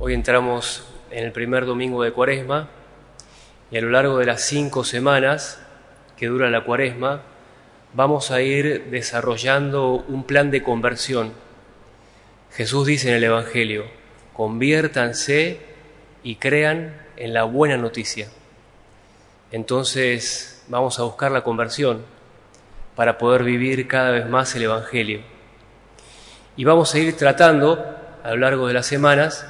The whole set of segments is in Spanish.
Hoy entramos en el primer domingo de Cuaresma y a lo largo de las cinco semanas que dura la Cuaresma vamos a ir desarrollando un plan de conversión. Jesús dice en el Evangelio, conviértanse y crean en la buena noticia. Entonces vamos a buscar la conversión para poder vivir cada vez más el Evangelio. Y vamos a ir tratando a lo largo de las semanas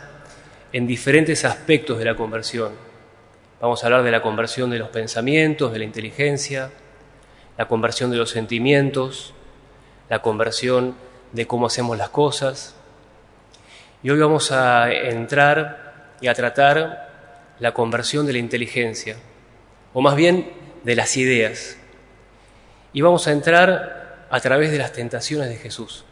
en diferentes aspectos de la conversión. Vamos a hablar de la conversión de los pensamientos, de la inteligencia, la conversión de los sentimientos, la conversión de cómo hacemos las cosas. Y hoy vamos a entrar y a tratar la conversión de la inteligencia, o más bien de las ideas. Y vamos a entrar a través de las tentaciones de Jesús.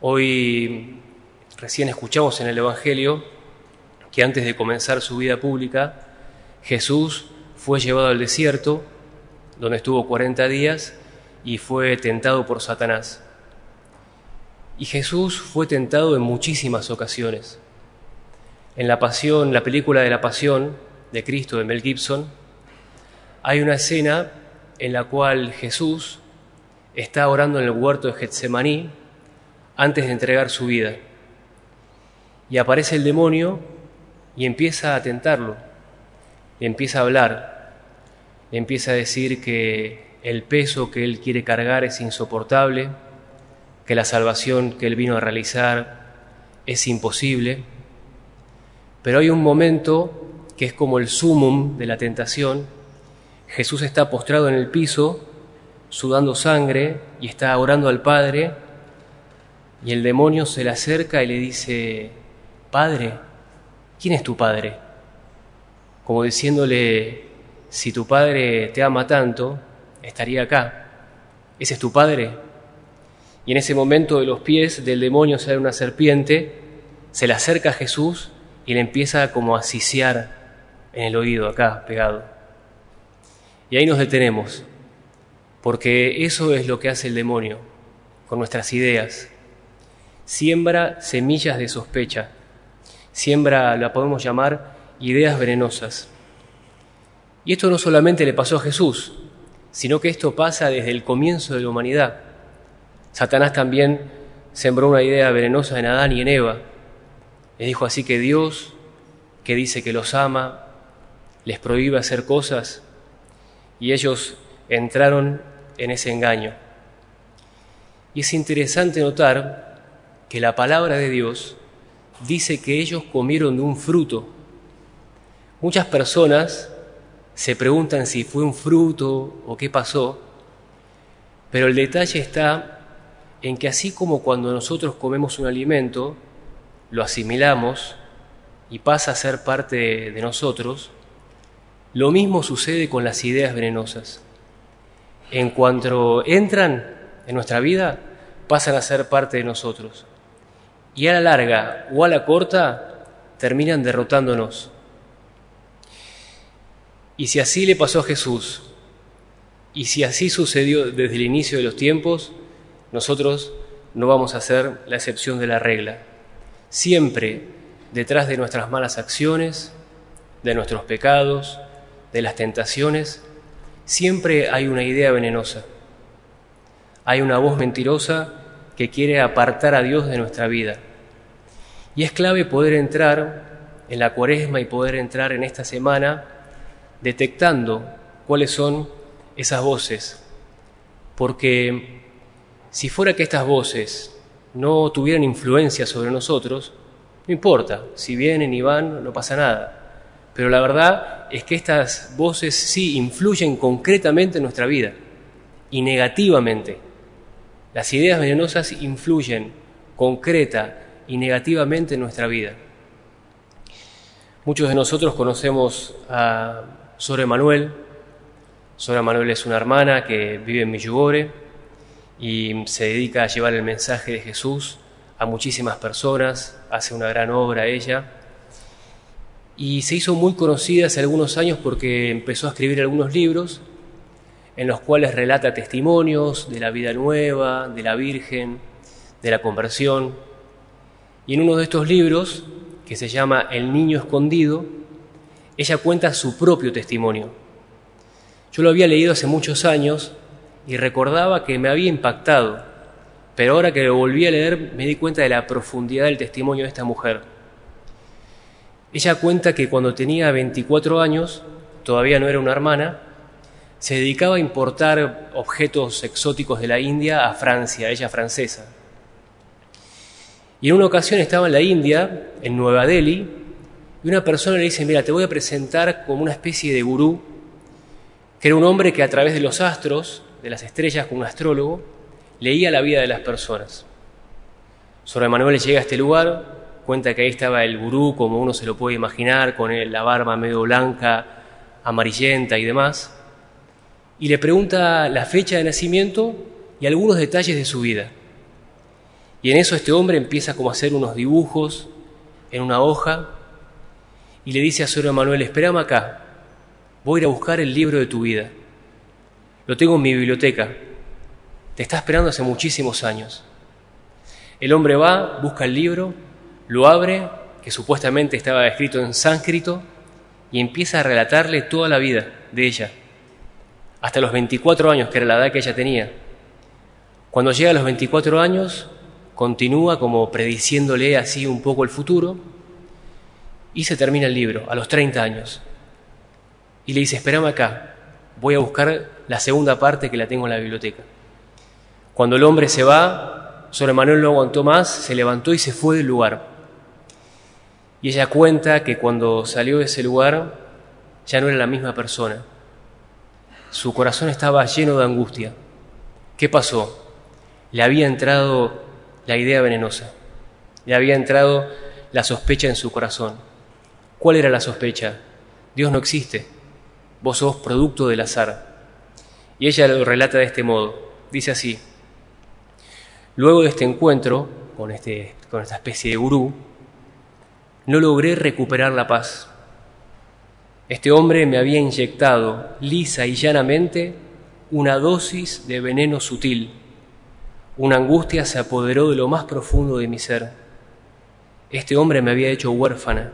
Hoy recién escuchamos en el Evangelio que antes de comenzar su vida pública, Jesús fue llevado al desierto, donde estuvo 40 días y fue tentado por Satanás. Y Jesús fue tentado en muchísimas ocasiones. En la pasión, la película de la pasión de Cristo de Mel Gibson, hay una escena en la cual Jesús está orando en el huerto de Getsemaní antes de entregar su vida. Y aparece el demonio y empieza a tentarlo, empieza a hablar, empieza a decir que el peso que él quiere cargar es insoportable, que la salvación que él vino a realizar es imposible. Pero hay un momento que es como el sumum de la tentación. Jesús está postrado en el piso, sudando sangre, y está orando al Padre, y el demonio se le acerca y le dice, Padre, ¿quién es tu Padre? Como diciéndole, si tu Padre te ama tanto, estaría acá. ¿Ese es tu Padre? Y en ese momento de los pies del demonio sale una serpiente, se le acerca a Jesús y le empieza como a ciciar en el oído, acá, pegado. Y ahí nos detenemos, porque eso es lo que hace el demonio con nuestras ideas. Siembra semillas de sospecha siembra, la podemos llamar, ideas venenosas. Y esto no solamente le pasó a Jesús, sino que esto pasa desde el comienzo de la humanidad. Satanás también sembró una idea venenosa en Adán y en Eva. Les dijo así que Dios, que dice que los ama, les prohíbe hacer cosas, y ellos entraron en ese engaño. Y es interesante notar que la palabra de Dios dice que ellos comieron de un fruto. Muchas personas se preguntan si fue un fruto o qué pasó, pero el detalle está en que así como cuando nosotros comemos un alimento, lo asimilamos y pasa a ser parte de nosotros, lo mismo sucede con las ideas venenosas. En cuanto entran en nuestra vida, pasan a ser parte de nosotros y a la larga o a la corta terminan derrotándonos. Y si así le pasó a Jesús, y si así sucedió desde el inicio de los tiempos, nosotros no vamos a ser la excepción de la regla. Siempre detrás de nuestras malas acciones, de nuestros pecados, de las tentaciones, siempre hay una idea venenosa. Hay una voz mentirosa que quiere apartar a Dios de nuestra vida. Y es clave poder entrar en la cuaresma y poder entrar en esta semana detectando cuáles son esas voces. Porque si fuera que estas voces no tuvieran influencia sobre nosotros, no importa, si vienen y van, no pasa nada. Pero la verdad es que estas voces sí influyen concretamente en nuestra vida y negativamente. Las ideas venenosas influyen concreta y negativamente en nuestra vida. Muchos de nosotros conocemos a Sora Manuel. Sora Manuel es una hermana que vive en Millugore y se dedica a llevar el mensaje de Jesús a muchísimas personas, hace una gran obra ella. Y se hizo muy conocida hace algunos años porque empezó a escribir algunos libros en los cuales relata testimonios de la vida nueva, de la Virgen, de la conversión. Y en uno de estos libros, que se llama El Niño Escondido, ella cuenta su propio testimonio. Yo lo había leído hace muchos años y recordaba que me había impactado, pero ahora que lo volví a leer me di cuenta de la profundidad del testimonio de esta mujer. Ella cuenta que cuando tenía 24 años, todavía no era una hermana, se dedicaba a importar objetos exóticos de la India a Francia, ella francesa. Y en una ocasión estaba en la India, en Nueva Delhi, y una persona le dice, mira, te voy a presentar como una especie de gurú, que era un hombre que a través de los astros, de las estrellas, como un astrólogo, leía la vida de las personas. Sobre Manuel llega a este lugar, cuenta que ahí estaba el gurú, como uno se lo puede imaginar, con la barba medio blanca, amarillenta y demás, y le pregunta la fecha de nacimiento y algunos detalles de su vida. Y en eso este hombre empieza como a hacer unos dibujos en una hoja y le dice a Sor Manuel, espérame acá, voy a ir a buscar el libro de tu vida. Lo tengo en mi biblioteca. Te está esperando hace muchísimos años. El hombre va, busca el libro, lo abre, que supuestamente estaba escrito en sánscrito, y empieza a relatarle toda la vida de ella, hasta los 24 años, que era la edad que ella tenía. Cuando llega a los 24 años, continúa como prediciéndole así un poco el futuro y se termina el libro a los 30 años. Y le dice, espérame acá, voy a buscar la segunda parte que la tengo en la biblioteca. Cuando el hombre se va, sobre Manuel no aguantó más, se levantó y se fue del lugar. Y ella cuenta que cuando salió de ese lugar ya no era la misma persona. Su corazón estaba lleno de angustia. ¿Qué pasó? Le había entrado la idea venenosa. Le había entrado la sospecha en su corazón. ¿Cuál era la sospecha? Dios no existe. Vos sos producto del azar. Y ella lo relata de este modo. Dice así. Luego de este encuentro con, este, con esta especie de gurú, no logré recuperar la paz. Este hombre me había inyectado lisa y llanamente una dosis de veneno sutil una angustia se apoderó de lo más profundo de mi ser. Este hombre me había hecho huérfana.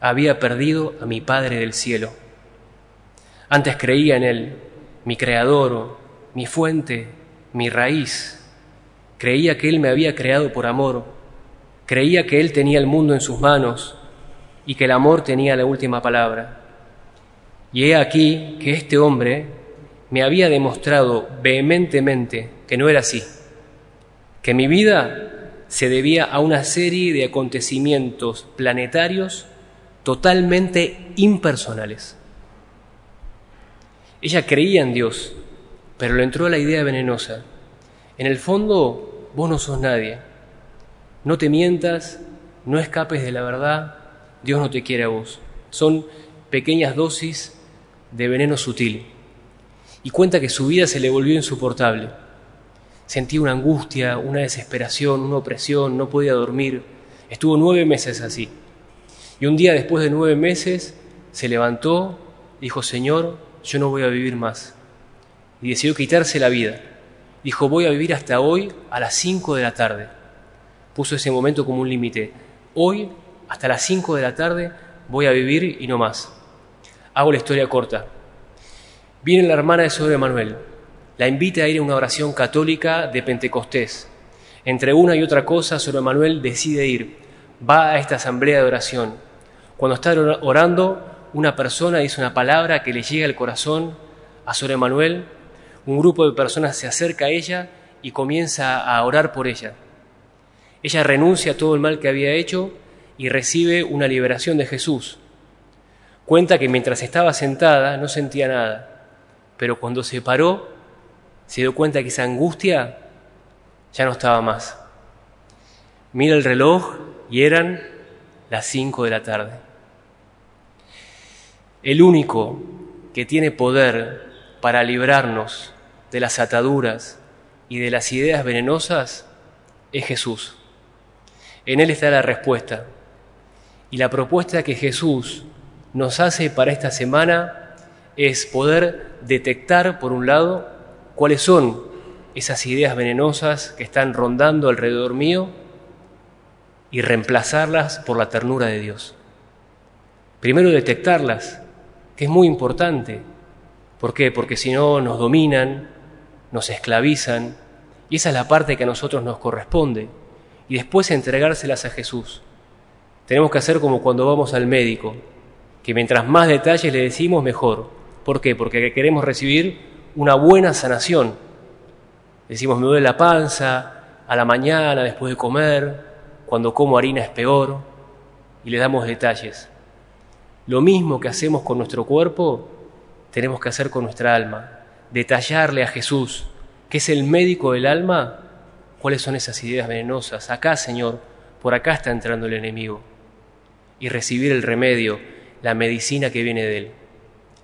Había perdido a mi Padre del cielo. Antes creía en Él, mi Creador, mi fuente, mi raíz. Creía que Él me había creado por amor. Creía que Él tenía el mundo en sus manos y que el amor tenía la última palabra. Y he aquí que este hombre me había demostrado vehementemente que no era así que mi vida se debía a una serie de acontecimientos planetarios totalmente impersonales. Ella creía en Dios, pero le entró la idea venenosa. En el fondo, vos no sos nadie. No te mientas, no escapes de la verdad, Dios no te quiere a vos. Son pequeñas dosis de veneno sutil. Y cuenta que su vida se le volvió insoportable. Sentí una angustia, una desesperación, una opresión, no podía dormir. Estuvo nueve meses así. Y un día después de nueve meses se levantó, dijo, Señor, yo no voy a vivir más. Y decidió quitarse la vida. Dijo, voy a vivir hasta hoy a las cinco de la tarde. Puso ese momento como un límite. Hoy, hasta las cinco de la tarde, voy a vivir y no más. Hago la historia corta. Viene la hermana de Sobre Manuel, la invita a ir a una oración católica de Pentecostés. Entre una y otra cosa, Sor Manuel decide ir, va a esta asamblea de oración. Cuando está orando, una persona dice una palabra que le llega al corazón a Sor Manuel, un grupo de personas se acerca a ella y comienza a orar por ella. Ella renuncia a todo el mal que había hecho y recibe una liberación de Jesús. Cuenta que mientras estaba sentada no sentía nada, pero cuando se paró se dio cuenta que esa angustia ya no estaba más. Mira el reloj y eran las cinco de la tarde. El único que tiene poder para librarnos de las ataduras y de las ideas venenosas es Jesús. En Él está la respuesta. Y la propuesta que Jesús nos hace para esta semana es poder detectar, por un lado, cuáles son esas ideas venenosas que están rondando alrededor mío y reemplazarlas por la ternura de Dios. Primero detectarlas, que es muy importante. ¿Por qué? Porque si no nos dominan, nos esclavizan, y esa es la parte que a nosotros nos corresponde. Y después entregárselas a Jesús. Tenemos que hacer como cuando vamos al médico, que mientras más detalles le decimos, mejor. ¿Por qué? Porque queremos recibir una buena sanación. Decimos, me duele la panza, a la mañana, después de comer, cuando como harina es peor, y le damos detalles. Lo mismo que hacemos con nuestro cuerpo, tenemos que hacer con nuestra alma, detallarle a Jesús, que es el médico del alma, cuáles son esas ideas venenosas. Acá, Señor, por acá está entrando el enemigo. Y recibir el remedio, la medicina que viene de Él,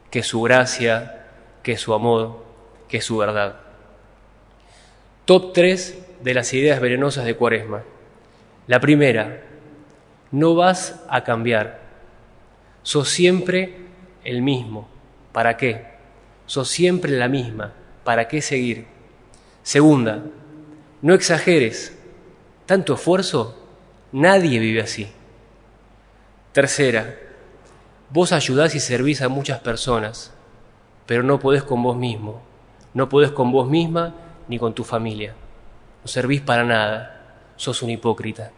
que es su gracia, que es su amor, que es su verdad. Top 3 de las ideas venenosas de Cuaresma. La primera, no vas a cambiar. Sos siempre el mismo. ¿Para qué? Sos siempre la misma. ¿Para qué seguir? Segunda, no exageres. Tanto esfuerzo, nadie vive así. Tercera, vos ayudás y servís a muchas personas, pero no podés con vos mismo, no podés con vos misma ni con tu familia. No servís para nada, sos un hipócrita.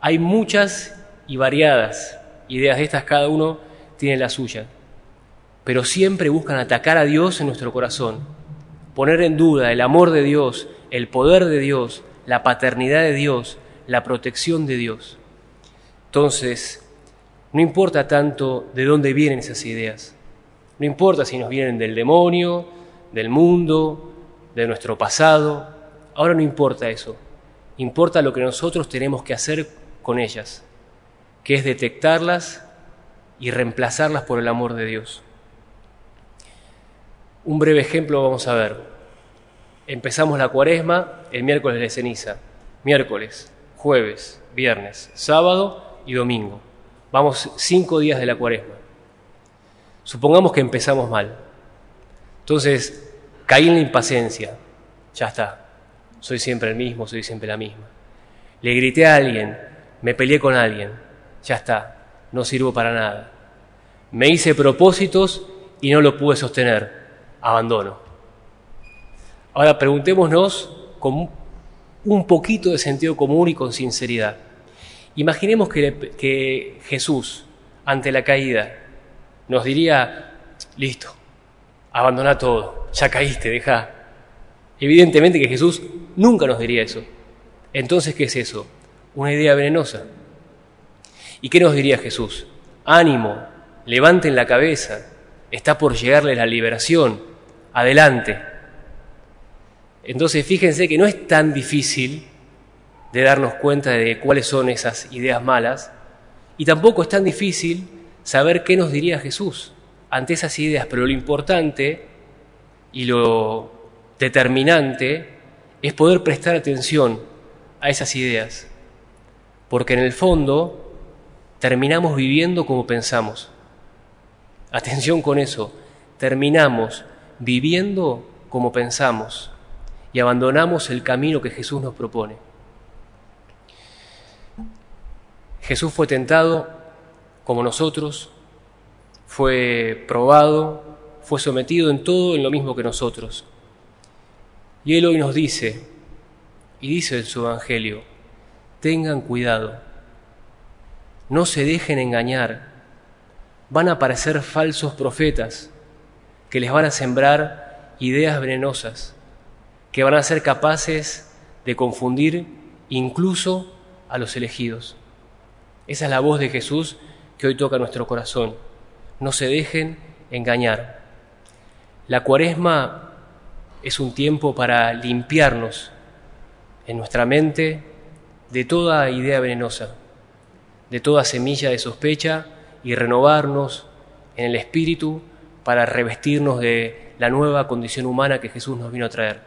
Hay muchas y variadas ideas de estas, cada uno tiene la suya, pero siempre buscan atacar a Dios en nuestro corazón, poner en duda el amor de Dios, el poder de Dios, la paternidad de Dios, la protección de Dios. Entonces, no importa tanto de dónde vienen esas ideas, no importa si nos vienen del demonio, del mundo, de nuestro pasado, ahora no importa eso, importa lo que nosotros tenemos que hacer con ellas, que es detectarlas y reemplazarlas por el amor de Dios. Un breve ejemplo vamos a ver. Empezamos la cuaresma el miércoles de ceniza, miércoles, jueves, viernes, sábado y domingo. Vamos cinco días de la cuaresma. Supongamos que empezamos mal. Entonces, caí en la impaciencia. Ya está. Soy siempre el mismo, soy siempre la misma. Le grité a alguien, me peleé con alguien, ya está, no sirvo para nada. Me hice propósitos y no lo pude sostener, abandono. Ahora preguntémonos con un poquito de sentido común y con sinceridad. Imaginemos que, Jesús, ante la caída, nos diría, listo, abandona todo, ya caíste, deja. Evidentemente que Jesús nunca nos diría eso. Entonces, ¿qué es eso? una idea venenosa. ¿Y qué nos diría Jesús? Ánimo, levanten la cabeza, está por llegarle la liberación, adelante. Entonces fíjense que no es tan difícil de darnos cuenta de cuáles son esas ideas malas y tampoco es tan difícil saber qué nos diría Jesús ante esas ideas, pero lo importante y lo determinante es poder prestar atención a esas ideas porque en el fondo terminamos viviendo como pensamos. Atención con eso, terminamos viviendo como pensamos y abandonamos el camino que Jesús nos propone. Jesús fue tentado como nosotros, fue probado, fue sometido en todo en lo mismo que nosotros. Y Él hoy nos dice, y dice en su Evangelio, tengan cuidado, no se dejen engañar, van a aparecer falsos profetas que les van a sembrar ideas venenosas, que van a ser capaces de confundir incluso a los elegidos. Esa es la voz de Jesús que hoy toca nuestro corazón. No se dejen engañar. La cuaresma es un tiempo para limpiarnos en nuestra mente, de toda idea venenosa, de toda semilla de sospecha y renovarnos en el espíritu para revestirnos de la nueva condición humana que Jesús nos vino a traer.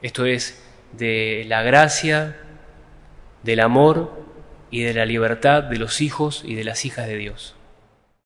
Esto es de la gracia, del amor y de la libertad de los hijos y de las hijas de Dios.